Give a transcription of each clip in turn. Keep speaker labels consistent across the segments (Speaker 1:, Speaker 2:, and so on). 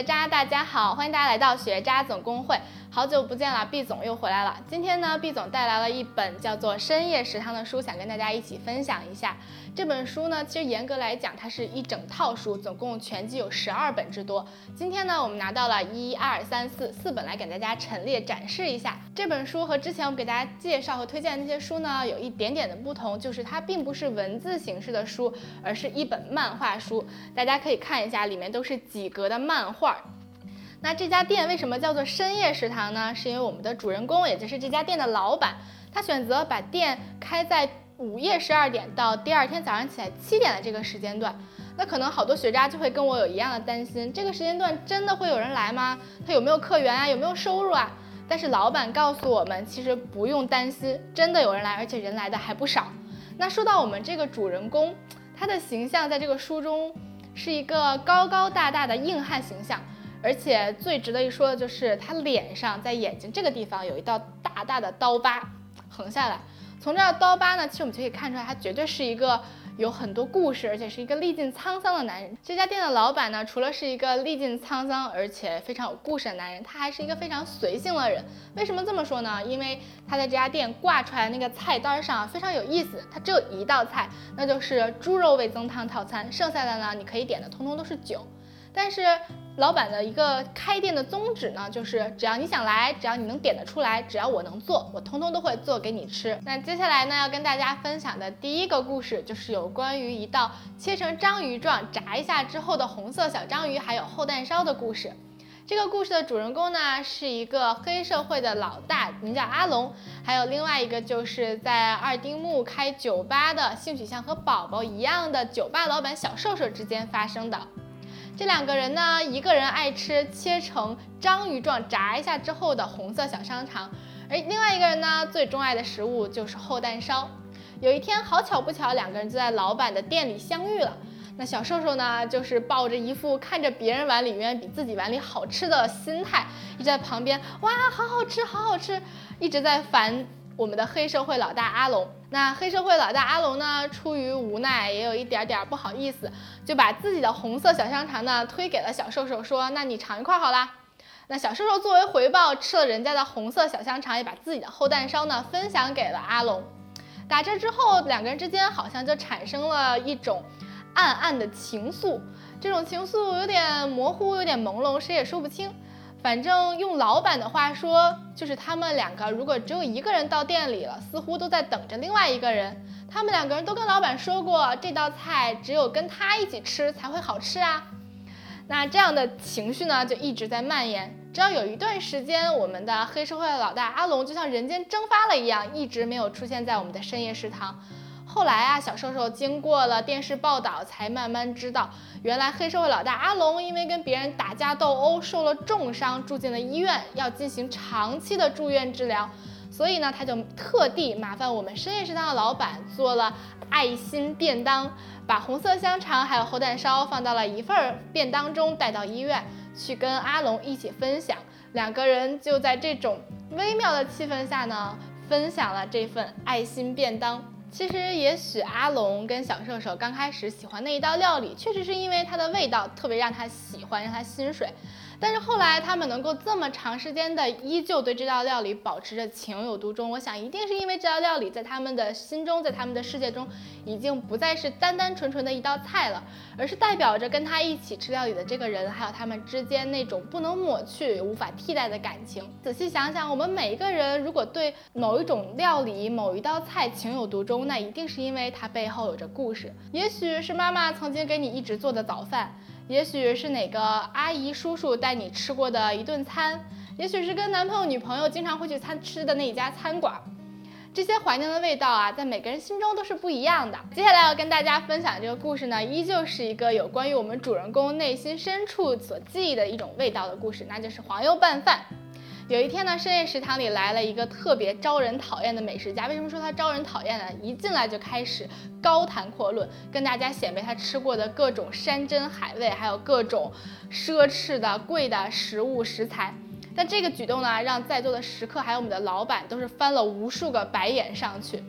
Speaker 1: 学渣，大家好，欢迎大家来到学渣总工会。好久不见了，毕总又回来了。今天呢，毕总带来了一本叫做《深夜食堂》的书，想跟大家一起分享一下。这本书呢，其实严格来讲，它是一整套书，总共全集有十二本之多。今天呢，我们拿到了一二三四四本来给大家陈列展示一下。这本书和之前我给大家介绍和推荐的那些书呢，有一点点的不同，就是它并不是文字形式的书，而是一本漫画书。大家可以看一下，里面都是几格的漫画。那这家店为什么叫做深夜食堂呢？是因为我们的主人公，也就是这家店的老板，他选择把店开在午夜十二点到第二天早上起来七点的这个时间段。那可能好多学渣就会跟我有一样的担心，这个时间段真的会有人来吗？他有没有客源啊？有没有收入啊？但是老板告诉我们，其实不用担心，真的有人来，而且人来的还不少。那说到我们这个主人公，他的形象在这个书中是一个高高大大的硬汉形象。而且最值得一说的就是他脸上在眼睛这个地方有一道大大的刀疤横下来，从这刀疤呢，其实我们就可以看出来，他绝对是一个有很多故事，而且是一个历尽沧桑的男人。这家店的老板呢，除了是一个历尽沧桑而且非常有故事的男人，他还是一个非常随性的人。为什么这么说呢？因为他在这家店挂出来那个菜单上非常有意思，他只有一道菜，那就是猪肉味增汤套餐，剩下的呢，你可以点的通通都是酒。但是老板的一个开店的宗旨呢，就是只要你想来，只要你能点得出来，只要我能做，我通通都会做给你吃。那接下来呢，要跟大家分享的第一个故事，就是有关于一道切成章鱼状、炸一下之后的红色小章鱼，还有厚蛋烧的故事。这个故事的主人公呢，是一个黑社会的老大，名叫阿龙，还有另外一个就是在二丁目开酒吧的，性取向和宝宝一样的酒吧老板小瘦瘦之间发生的。这两个人呢，一个人爱吃切成章鱼状炸一下之后的红色小香肠，而另外一个人呢，最钟爱的食物就是厚蛋烧。有一天，好巧不巧，两个人就在老板的店里相遇了。那小瘦瘦呢，就是抱着一副看着别人碗里永远比自己碗里好吃的心态，一直在旁边哇，好好吃，好好吃，一直在烦。我们的黑社会老大阿龙，那黑社会老大阿龙呢，出于无奈，也有一点点不好意思，就把自己的红色小香肠呢推给了小瘦瘦，说：“那你尝一块好啦。”那小瘦瘦作为回报，吃了人家的红色小香肠，也把自己的厚蛋烧呢分享给了阿龙。打这之后，两个人之间好像就产生了一种暗暗的情愫，这种情愫有点模糊，有点朦胧，谁也说不清。反正用老板的话说，就是他们两个如果只有一个人到店里了，似乎都在等着另外一个人。他们两个人都跟老板说过，这道菜只有跟他一起吃才会好吃啊。那这样的情绪呢，就一直在蔓延。直到有一段时间，我们的黑社会的老大阿龙就像人间蒸发了一样，一直没有出现在我们的深夜食堂。后来啊，小瘦瘦经过了电视报道，才慢慢知道，原来黑社会老大阿龙因为跟别人打架斗殴，受了重伤，住进了医院，要进行长期的住院治疗。所以呢，他就特地麻烦我们深夜食堂的老板做了爱心便当，把红色香肠还有厚蛋烧放到了一份便当中，带到医院去跟阿龙一起分享。两个人就在这种微妙的气氛下呢，分享了这份爱心便当。其实，也许阿龙跟小射手刚开始喜欢那一道料理，确实是因为它的味道特别让他喜欢，让他心水。但是后来他们能够这么长时间的依旧对这道料理保持着情有独钟，我想一定是因为这道料理在他们的心中，在他们的世界中，已经不再是单单纯纯的一道菜了，而是代表着跟他一起吃料理的这个人，还有他们之间那种不能抹去、无法替代的感情。仔细想想，我们每一个人如果对某一种料理、某一道菜情有独钟，那一定是因为它背后有着故事。也许是妈妈曾经给你一直做的早饭。也许是哪个阿姨叔叔带你吃过的一顿餐，也许是跟男朋友女朋友经常会去餐吃的那一家餐馆，这些怀念的味道啊，在每个人心中都是不一样的。接下来要跟大家分享这个故事呢，依旧是一个有关于我们主人公内心深处所记忆的一种味道的故事，那就是黄油拌饭。有一天呢，深夜食堂里来了一个特别招人讨厌的美食家。为什么说他招人讨厌呢？一进来就开始高谈阔论，跟大家显摆他吃过的各种山珍海味，还有各种奢侈的贵的食物食材。但这个举动呢，让在座的食客还有我们的老板都是翻了无数个白眼上去。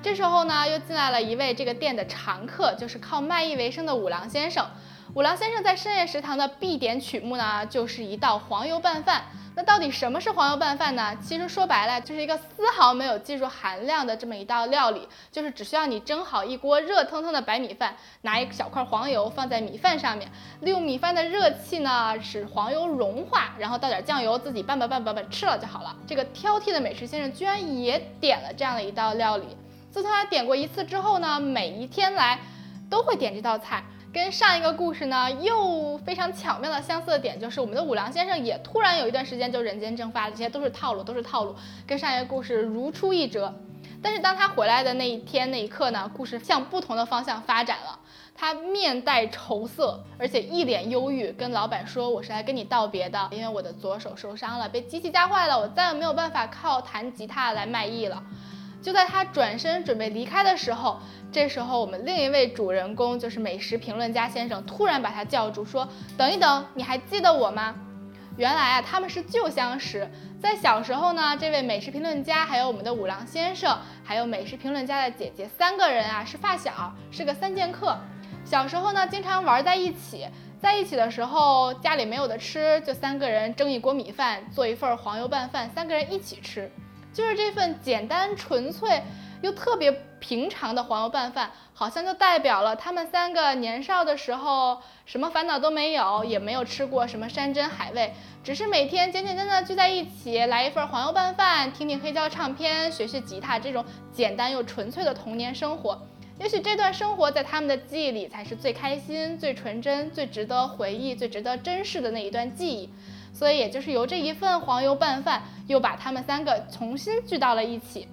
Speaker 1: 这时候呢，又进来了一位这个店的常客，就是靠卖艺为生的五郎先生。五郎先生在深夜食堂的必点曲目呢，就是一道黄油拌饭。那到底什么是黄油拌饭呢？其实说白了，就是一个丝毫没有技术含量的这么一道料理，就是只需要你蒸好一锅热腾腾的白米饭，拿一小块黄油放在米饭上面，利用米饭的热气呢，使黄油融化，然后倒点酱油，自己拌拌拌拌拌吃了就好了。这个挑剔的美食先生居然也点了这样的一道料理。自从他点过一次之后呢，每一天来都会点这道菜。跟上一个故事呢，又非常巧妙的相似的点，就是我们的五郎先生也突然有一段时间就人间蒸发了，这些都是套路，都是套路，跟上一个故事如出一辙。但是当他回来的那一天那一刻呢，故事向不同的方向发展了。他面带愁色，而且一脸忧郁，跟老板说：“我是来跟你道别的，因为我的左手受伤了，被机器夹坏了，我再也没有办法靠弹吉他来卖艺了。”就在他转身准备离开的时候。这时候，我们另一位主人公就是美食评论家先生，突然把他叫住，说：“等一等，你还记得我吗？”原来啊，他们是旧相识。在小时候呢，这位美食评论家，还有我们的五郎先生，还有美食评论家的姐姐，三个人啊是发小，是个三剑客。小时候呢，经常玩在一起，在一起的时候，家里没有的吃，就三个人蒸一锅米饭，做一份黄油拌饭，三个人一起吃，就是这份简单纯粹。又特别平常的黄油拌饭，好像就代表了他们三个年少的时候什么烦恼都没有，也没有吃过什么山珍海味，只是每天简简单单聚在一起，来一份黄油拌饭，听听黑胶唱片，学学吉他，这种简单又纯粹的童年生活。也许这段生活在他们的记忆里才是最开心、最纯真、最值得回忆、最值得珍视的那一段记忆。所以，也就是由这一份黄油拌饭，又把他们三个重新聚到了一起。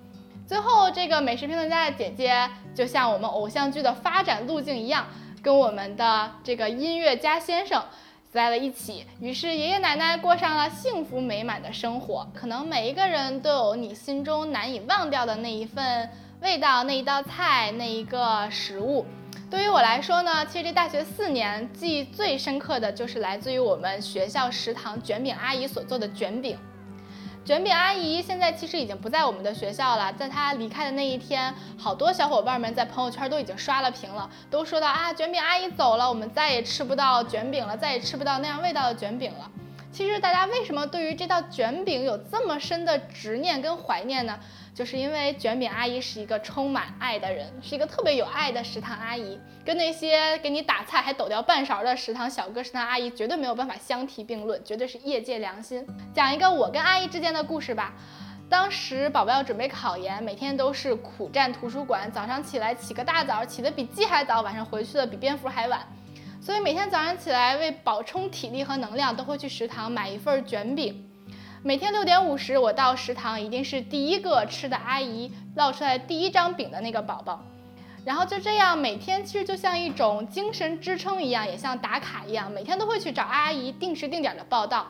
Speaker 1: 最后，这个美食评论家的姐姐就像我们偶像剧的发展路径一样，跟我们的这个音乐家先生在了一起。于是，爷爷奶奶过上了幸福美满的生活。可能每一个人都有你心中难以忘掉的那一份味道，那一道菜，那一个食物。对于我来说呢，其实这大学四年记忆最深刻的就是来自于我们学校食堂卷饼阿姨所做的卷饼。卷饼阿姨现在其实已经不在我们的学校了，在她离开的那一天，好多小伙伴们在朋友圈都已经刷了屏了，都说到啊，卷饼阿姨走了，我们再也吃不到卷饼了，再也吃不到那样味道的卷饼了。其实大家为什么对于这道卷饼有这么深的执念跟怀念呢？就是因为卷饼阿姨是一个充满爱的人，是一个特别有爱的食堂阿姨，跟那些给你打菜还抖掉半勺的食堂小哥、食堂阿姨绝对没有办法相提并论，绝对是业界良心。讲一个我跟阿姨之间的故事吧。当时宝宝要准备考研，每天都是苦战图书馆，早上起来起个大早，起得比鸡还早，晚上回去的比蝙蝠还晚。所以每天早上起来为补充体力和能量，都会去食堂买一份卷饼。每天六点五十，我到食堂一定是第一个吃的阿姨烙出来第一张饼的那个宝宝，然后就这样每天其实就像一种精神支撑一样，也像打卡一样，每天都会去找阿姨定时定点的报道。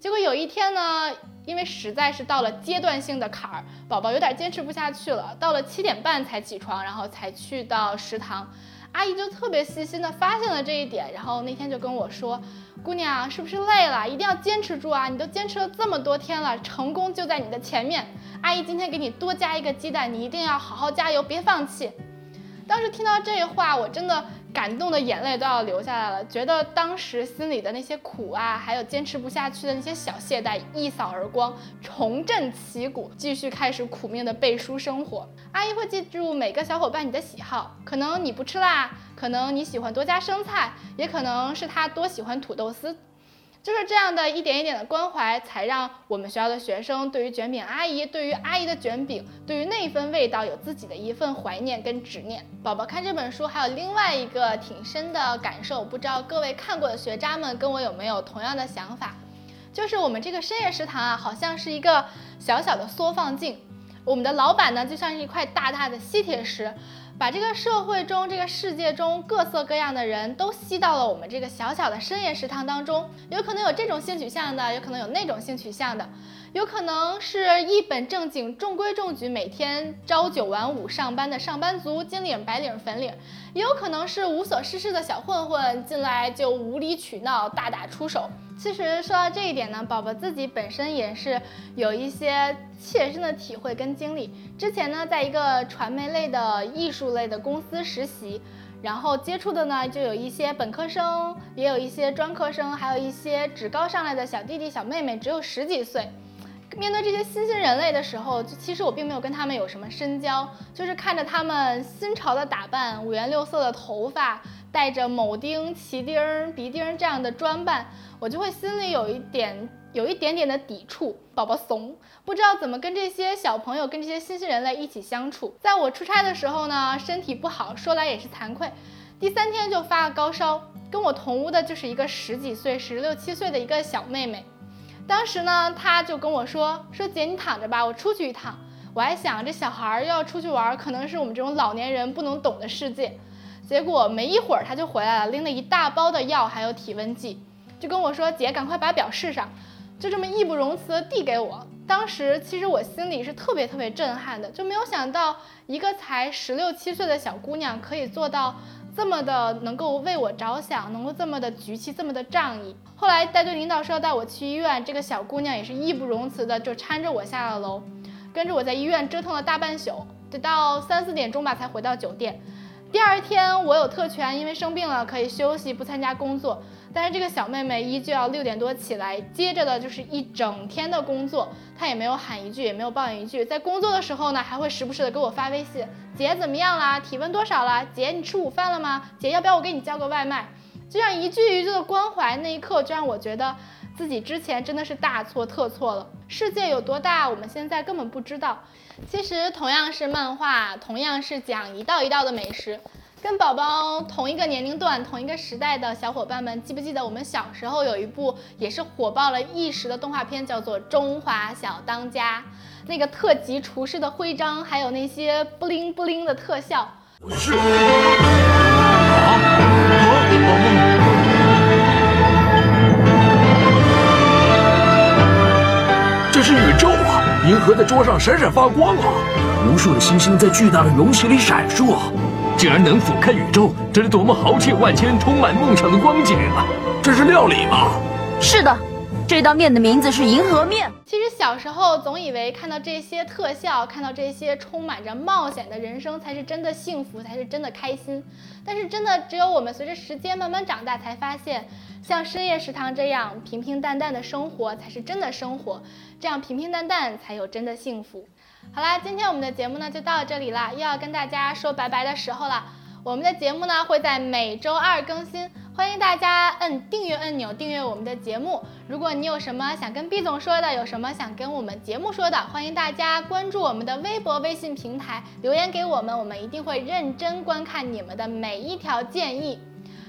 Speaker 1: 结果有一天呢，因为实在是到了阶段性的坎儿，宝宝有点坚持不下去了，到了七点半才起床，然后才去到食堂。阿姨就特别细心的发现了这一点，然后那天就跟我说：“姑娘，是不是累了？一定要坚持住啊！你都坚持了这么多天了，成功就在你的前面。阿姨今天给你多加一个鸡蛋，你一定要好好加油，别放弃。”当时听到这话，我真的。感动的眼泪都要流下来了，觉得当时心里的那些苦啊，还有坚持不下去的那些小懈怠一扫而光，重振旗鼓，继续开始苦命的背书生活。阿姨会记住每个小伙伴你的喜好，可能你不吃辣，可能你喜欢多加生菜，也可能是他多喜欢土豆丝。就是这样的一点一点的关怀，才让我们学校的学生对于卷饼阿姨，对于阿姨的卷饼，对于那一份味道有自己的一份怀念跟执念。宝宝看这本书还有另外一个挺深的感受，不知道各位看过的学渣们跟我有没有同样的想法？就是我们这个深夜食堂啊，好像是一个小小的缩放镜，我们的老板呢就像是一块大大的吸铁石。把这个社会中、这个世界中各色各样的人都吸到了我们这个小小的深夜食堂当中，有可能有这种性取向的，有可能有那种性取向的，有可能是一本正经、中规中矩、每天朝九晚五上班的上班族，金领、白领、粉领，也有可能是无所事事的小混混，进来就无理取闹、大打出手。其实说到这一点呢，宝宝自己本身也是有一些切身的体会跟经历。之前呢，在一个传媒类的艺术类的公司实习，然后接触的呢，就有一些本科生，也有一些专科生，还有一些职高上来的小弟弟小妹妹，只有十几岁。面对这些新兴人类的时候，其实我并没有跟他们有什么深交，就是看着他们新潮的打扮，五颜六色的头发，带着铆钉、旗钉、鼻钉这样的装扮，我就会心里有一点有一点点的抵触。宝宝怂，不知道怎么跟这些小朋友、跟这些新兴人类一起相处。在我出差的时候呢，身体不好，说来也是惭愧，第三天就发了高烧。跟我同屋的就是一个十几岁、十六七岁的一个小妹妹。当时呢，他就跟我说：“说姐，你躺着吧，我出去一趟。”我还想这小孩儿要出去玩，可能是我们这种老年人不能懂的世界。结果没一会儿他就回来了，拎了一大包的药，还有体温计，就跟我说：“姐，赶快把表试上。”就这么义不容辞的递给我。当时其实我心里是特别特别震撼的，就没有想到一个才十六七岁的小姑娘可以做到。这么的能够为我着想，能够这么的局气，这么的仗义。后来带队领导说要带我去医院，这个小姑娘也是义不容辞的，就搀着我下了楼，跟着我在医院折腾了大半宿，得到三四点钟吧才回到酒店。第二天我有特权，因为生病了可以休息，不参加工作。但是这个小妹妹依旧要六点多起来，接着的就是一整天的工作。她也没有喊一句，也没有抱怨一句。在工作的时候呢，还会时不时的给我发微信：“姐怎么样啦？体温多少啦？姐你吃午饭了吗？姐要不要我给你叫个外卖？”这样一句一句的关怀，那一刻就让我觉得自己之前真的是大错特错了。世界有多大，我们现在根本不知道。其实同样是漫画，同样是讲一道一道的美食。跟宝宝同一个年龄段、同一个时代的小伙伴们，记不记得我们小时候有一部也是火爆了一时的动画片，叫做《中华小当家》。那个特级厨师的徽章，还有那些布灵布灵的特效。
Speaker 2: 这是宇宙啊！银河在桌上闪闪发光啊！无数的星星在巨大的容器里闪烁。竟然能俯瞰宇宙，这是多么豪气万千、充满梦想的光景啊！这是料理吗？
Speaker 3: 是的，这道面的名字是银河面。
Speaker 1: 其实小时候总以为看到这些特效，看到这些充满着冒险的人生，才是真的幸福，才是真的开心。但是真的只有我们随着时间慢慢长大，才发现，像深夜食堂这样平平淡淡的生活，才是真的生活。这样平平淡淡，才有真的幸福。好啦，今天我们的节目呢就到这里啦，又要跟大家说拜拜的时候了。我们的节目呢会在每周二更新，欢迎大家摁订阅按钮订阅我们的节目。如果你有什么想跟毕总说的，有什么想跟我们节目说的，欢迎大家关注我们的微博、微信平台留言给我们，我们一定会认真观看你们的每一条建议。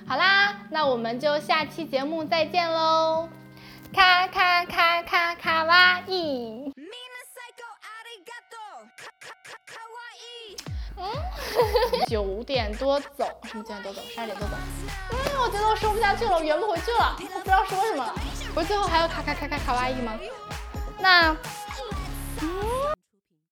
Speaker 1: 好啦，那我们就下期节目再见喽！卡卡卡卡卡哇伊。九点多走，什么九点多走？十二点多走。嗯，我觉得我说不下去了，我圆不回去了，我不知道说什么了。不是最后还有卡卡卡卡卡哇伊吗？那，嗯。